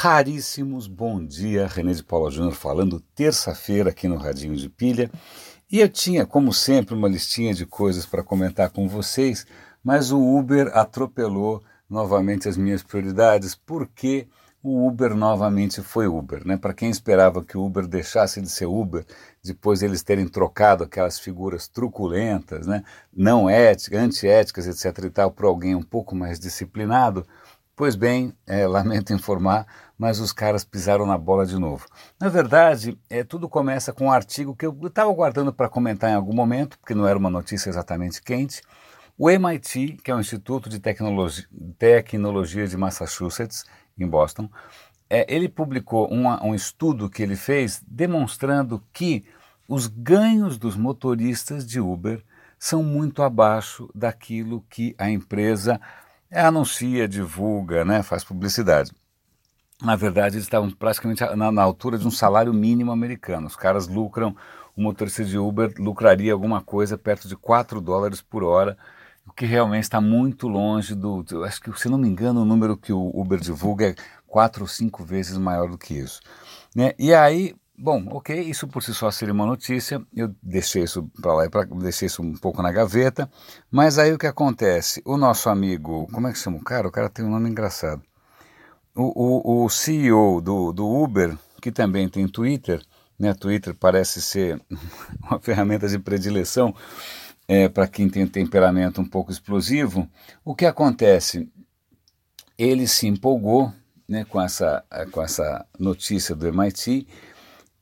raríssimos. Bom dia, René de Paula Júnior falando terça-feira aqui no Radinho de Pilha. E eu tinha, como sempre, uma listinha de coisas para comentar com vocês, mas o Uber atropelou novamente as minhas prioridades, porque o Uber novamente foi Uber. Né? Para quem esperava que o Uber deixasse de ser Uber, depois eles terem trocado aquelas figuras truculentas, né? não éticas, antiéticas, etc. e tal, por alguém um pouco mais disciplinado, Pois bem, é, lamento informar, mas os caras pisaram na bola de novo. Na verdade, é, tudo começa com um artigo que eu estava guardando para comentar em algum momento, porque não era uma notícia exatamente quente. O MIT, que é o Instituto de Tecnologia, Tecnologia de Massachusetts, em Boston, é, ele publicou uma, um estudo que ele fez demonstrando que os ganhos dos motoristas de Uber são muito abaixo daquilo que a empresa anuncia, divulga, né, faz publicidade. Na verdade, eles estavam praticamente na, na, altura de um salário mínimo americano. Os caras lucram, o motorista de Uber lucraria alguma coisa perto de 4 dólares por hora, o que realmente está muito longe do. Acho que, se não me engano, o número que o Uber divulga é 4 ou 5 vezes maior do que isso. Né? E aí, Bom, ok, isso por si só seria uma notícia, eu deixei isso para lá para deixei isso um pouco na gaveta, mas aí o que acontece? O nosso amigo, como é que chama o cara? O cara tem um nome engraçado. O, o, o CEO do, do Uber, que também tem Twitter, né? Twitter parece ser uma ferramenta de predileção é, para quem tem temperamento um pouco explosivo. O que acontece? Ele se empolgou né, com, essa, com essa notícia do MIT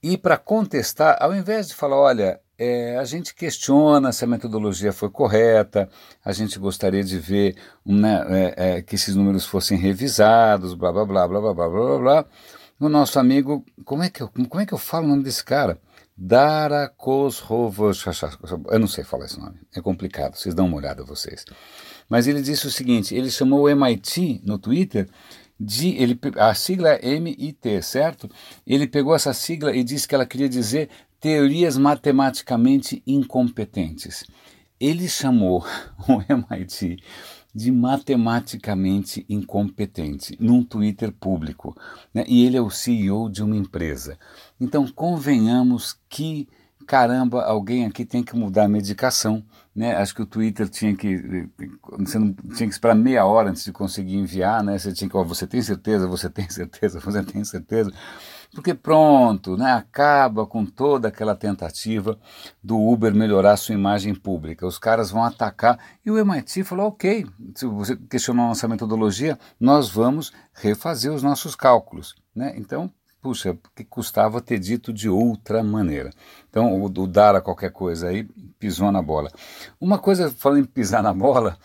e para contestar, ao invés de falar, olha, é, a gente questiona se a metodologia foi correta, a gente gostaria de ver né, é, é, que esses números fossem revisados, blá blá blá blá blá blá blá blá. O nosso amigo, como é que eu, como é que eu falo o nome desse cara? Dara Khosrovosh, eu não sei falar esse nome, é complicado, vocês dão uma olhada vocês. Mas ele disse o seguinte, ele chamou o MIT no Twitter de, ele, a sigla é MIT, certo? Ele pegou essa sigla e disse que ela queria dizer teorias matematicamente incompetentes. Ele chamou o MIT de matematicamente incompetente num Twitter público. Né? E ele é o CEO de uma empresa. Então, convenhamos que caramba, alguém aqui tem que mudar a medicação, né? Acho que o Twitter tinha que você não tinha que esperar meia hora antes de conseguir enviar, né? Você tinha que, ó, você tem certeza, você tem certeza, você tem certeza, porque pronto, né? Acaba com toda aquela tentativa do Uber melhorar sua imagem pública. Os caras vão atacar e o MIT falou, ok, se você questionou nossa metodologia, nós vamos refazer os nossos cálculos, né? Então puxa, que custava ter dito de outra maneira. Então, o, o dar a qualquer coisa aí pisou na bola. Uma coisa, falando em pisar na bola,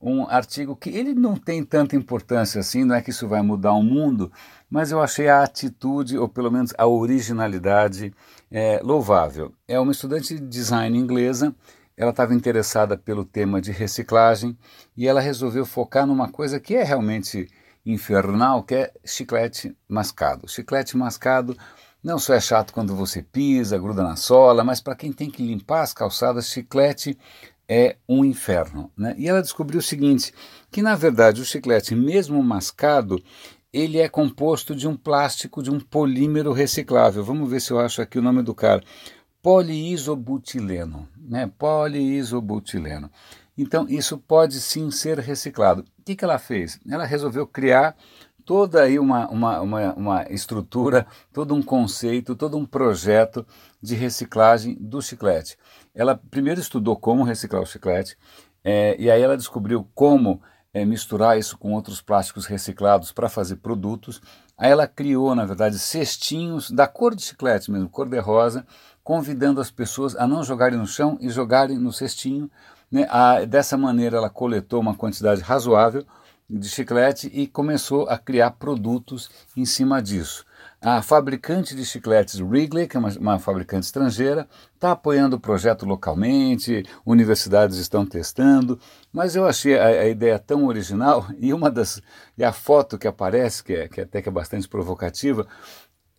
um artigo que ele não tem tanta importância assim, não é que isso vai mudar o mundo, mas eu achei a atitude, ou pelo menos a originalidade, é, louvável. É uma estudante de design inglesa, ela estava interessada pelo tema de reciclagem e ela resolveu focar numa coisa que é realmente infernal, que é chiclete mascado. Chiclete mascado não só é chato quando você pisa, gruda na sola, mas para quem tem que limpar as calçadas, chiclete é um inferno. Né? E ela descobriu o seguinte, que na verdade o chiclete, mesmo mascado, ele é composto de um plástico, de um polímero reciclável. Vamos ver se eu acho aqui o nome do cara. Poliisobutileno. Né? Poliisobutileno. Então, isso pode sim ser reciclado. O que, que ela fez? Ela resolveu criar toda aí uma, uma, uma, uma, estrutura, todo um conceito, todo um projeto de reciclagem do chiclete. Ela primeiro estudou como reciclar o chiclete, é, e aí ela descobriu como é, misturar isso com outros plásticos reciclados para fazer produtos. Aí ela criou, na verdade, cestinhos da cor de chiclete mesmo, cor de rosa, convidando as pessoas a não jogarem no chão e jogarem no cestinho né? A, dessa maneira, ela coletou uma quantidade razoável de chiclete e começou a criar produtos em cima disso. A fabricante de chicletes Wrigley, que é uma, uma fabricante estrangeira, está apoiando o projeto localmente, universidades estão testando, mas eu achei a, a, ideia tão original e uma das e a foto que aparece, que, é, que até que é bastante provocativa,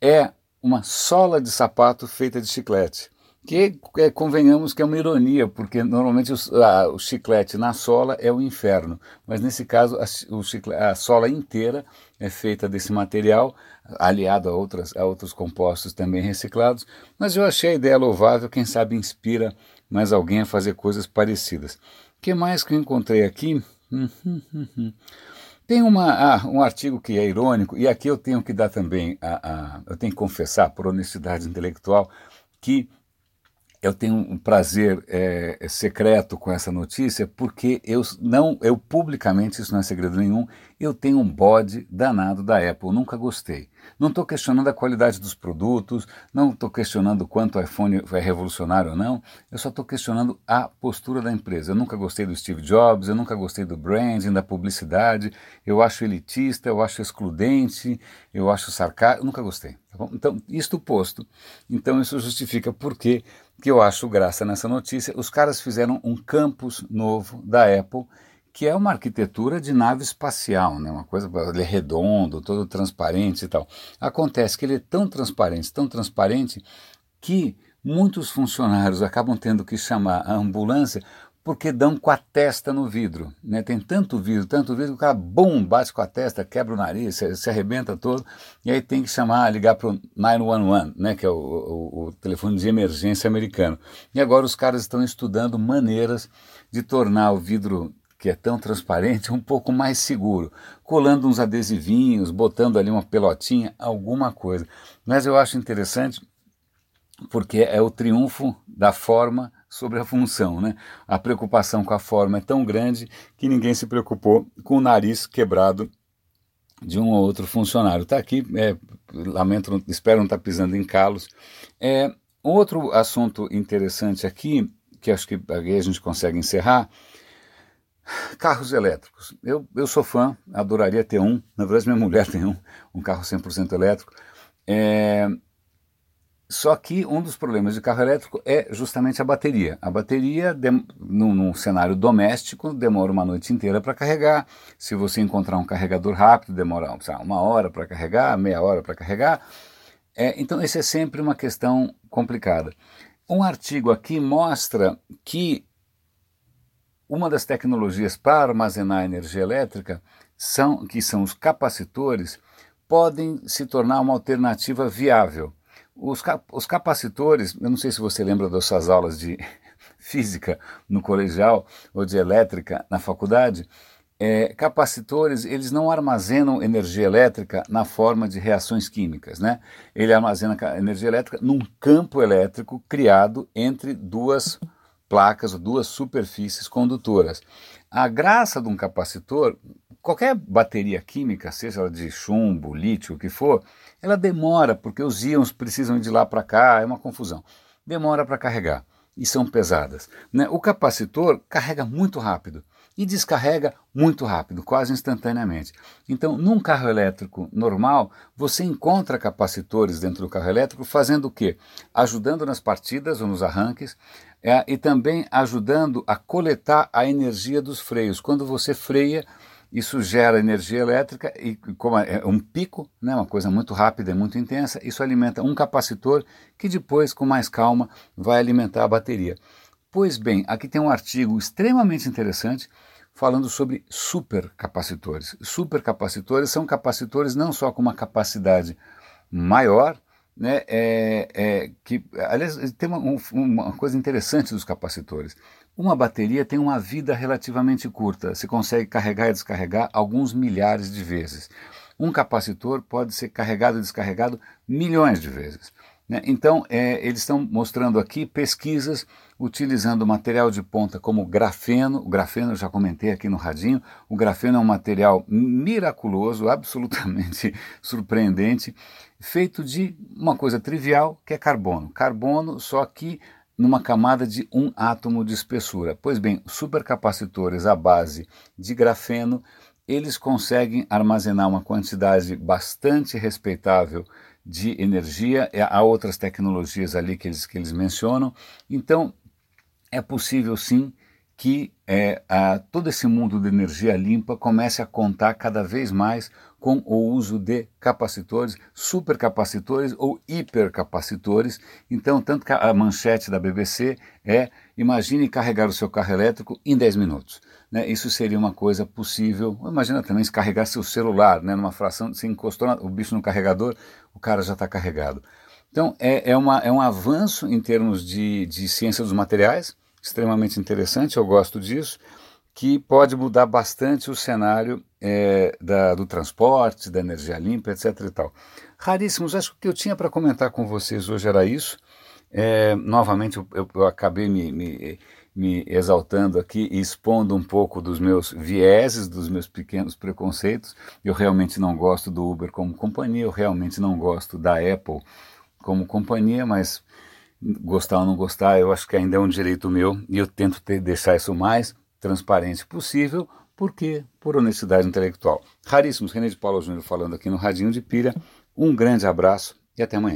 é uma sola de sapato feita de chiclete que é, convenhamos que é uma ironia, porque normalmente o, a, o, chiclete na sola é o inferno, mas nesse caso a, chiclete, a sola inteira é feita desse material, aliado a, outras, a outros compostos também reciclados, mas eu achei a ideia louvável, quem sabe inspira mais alguém a fazer coisas parecidas. O que mais que eu encontrei aqui? Tem uma, ah, um artigo que é irônico, e aqui eu tenho que dar também, a, a, eu tenho que confessar, por honestidade intelectual, que eu tenho um prazer é, secreto com essa notícia, porque eu não, eu publicamente, isso não é segredo nenhum, eu tenho um bode danado da Apple, nunca gostei. Não estou questionando a qualidade dos produtos, não estou questionando quanto o iPhone é revolucionário ou não, eu só estou questionando a postura da empresa. Eu nunca gostei do Steve Jobs, eu nunca gostei do branding, da publicidade, eu acho elitista, eu acho excludente, eu acho sarcástico, nunca gostei. Tá então, isto posto, então isso justifica por que eu acho graça nessa notícia. Os caras fizeram um campus novo da Apple que é uma arquitetura de nave espacial, né? uma coisa, ele é redondo, todo transparente e tal. Acontece que ele é tão transparente, tão transparente, que muitos funcionários acabam tendo que chamar a ambulância porque dão com a testa no vidro. Né? Tem tanto vidro, tanto vidro, que o cara, bum, bate com a testa, quebra o nariz, se, se arrebenta todo, e aí tem que chamar, ligar para o 911, né? que é o, o, o telefone de emergência americano. E agora os caras estão estudando maneiras de tornar o vidro que é tão transparente, um pouco mais seguro, colando uns adesivinhos, botando ali uma pelotinha, alguma coisa. Mas eu acho interessante porque é o triunfo da forma sobre a função, né? A preocupação com a forma é tão grande que ninguém se preocupou com o nariz quebrado de um ou outro funcionário. Está aqui, é, lamento, espero não estar tá pisando em calos. É, outro assunto interessante aqui, que acho que a gente consegue encerrar, Carros elétricos. Eu, eu sou fã, adoraria ter um. Na verdade, minha mulher tem um, um carro 100% elétrico. É... Só que um dos problemas de carro elétrico é justamente a bateria. A bateria, de... num, num cenário doméstico, demora uma noite inteira para carregar. Se você encontrar um carregador rápido, demora uma hora para carregar, meia hora para carregar. É, então, isso é sempre uma questão complicada. Um artigo aqui mostra que uma das tecnologias para armazenar energia elétrica, são, que são os capacitores, podem se tornar uma alternativa viável. Os, cap os capacitores, eu não sei se você lembra das suas aulas de física no colegial ou de elétrica na faculdade, é, capacitores eles não armazenam energia elétrica na forma de reações químicas, né? Ele armazena energia elétrica num campo elétrico criado entre duas placas ou duas superfícies condutoras. A graça de um capacitor, qualquer bateria química, seja ela de chumbo, lítio, o que for, ela demora, porque os íons precisam ir de lá para cá, é uma confusão. Demora para carregar e são pesadas. Né? O capacitor carrega muito rápido e descarrega muito rápido, quase instantaneamente. Então, num carro elétrico normal, você encontra capacitores dentro do carro elétrico fazendo o quê? Ajudando nas partidas ou nos arranques é, e também ajudando a coletar a energia dos freios. Quando você freia, isso gera energia elétrica e como é um pico, né, uma coisa muito rápida e muito intensa, isso alimenta um capacitor que depois, com mais calma, vai alimentar a bateria. Pois bem, aqui tem um artigo extremamente interessante falando sobre supercapacitores. Supercapacitores são capacitores não só com uma capacidade maior, né, é, é, que, aliás, tem uma, um, uma coisa interessante dos capacitores. Uma bateria tem uma vida relativamente curta, se consegue carregar e descarregar alguns milhares de vezes. Um capacitor pode ser carregado e descarregado milhões de vezes. Né? Então, é, eles estão mostrando aqui pesquisas utilizando material de ponta como grafeno. O grafeno eu já comentei aqui no radinho. O grafeno é um material miraculoso, absolutamente surpreendente, feito de uma coisa trivial que é carbono. Carbono, só que numa camada de um átomo de espessura. Pois bem, supercapacitores à base de grafeno, eles conseguem armazenar uma quantidade bastante respeitável de energia, é, há outras tecnologias ali que eles, que eles mencionam. Então, é possível sim que é, a, todo esse mundo de energia limpa comece a contar cada vez mais com o uso de capacitores, supercapacitores ou hipercapacitores. Então, tanto que a manchete da BBC é: imagine carregar o seu carro elétrico em 10 minutos. Né? Isso seria uma coisa possível. Imagina também se carregar seu celular, né? numa fração, se encostou o bicho no carregador, o cara já está carregado. Então, é, é, uma, é um avanço em termos de, de ciência dos materiais, extremamente interessante, eu gosto disso que pode mudar bastante o cenário é, da, do transporte, da energia limpa, etc. E tal. Raríssimos, acho que o que eu tinha para comentar com vocês hoje era isso. É, novamente, eu, eu, acabei me, me, me, exaltando aqui e expondo um pouco dos meus vieses, dos meus pequenos preconceitos. Eu realmente não gosto do Uber como companhia, eu realmente não gosto da Apple como companhia, mas gostar ou não gostar, eu acho que ainda é um direito meu e eu tento ter, deixar isso mais transparente possível, porque por honestidade intelectual. Raríssimos, René de Paula Júnior falando aqui no Radinho de Pilha. Um grande abraço e até amanhã.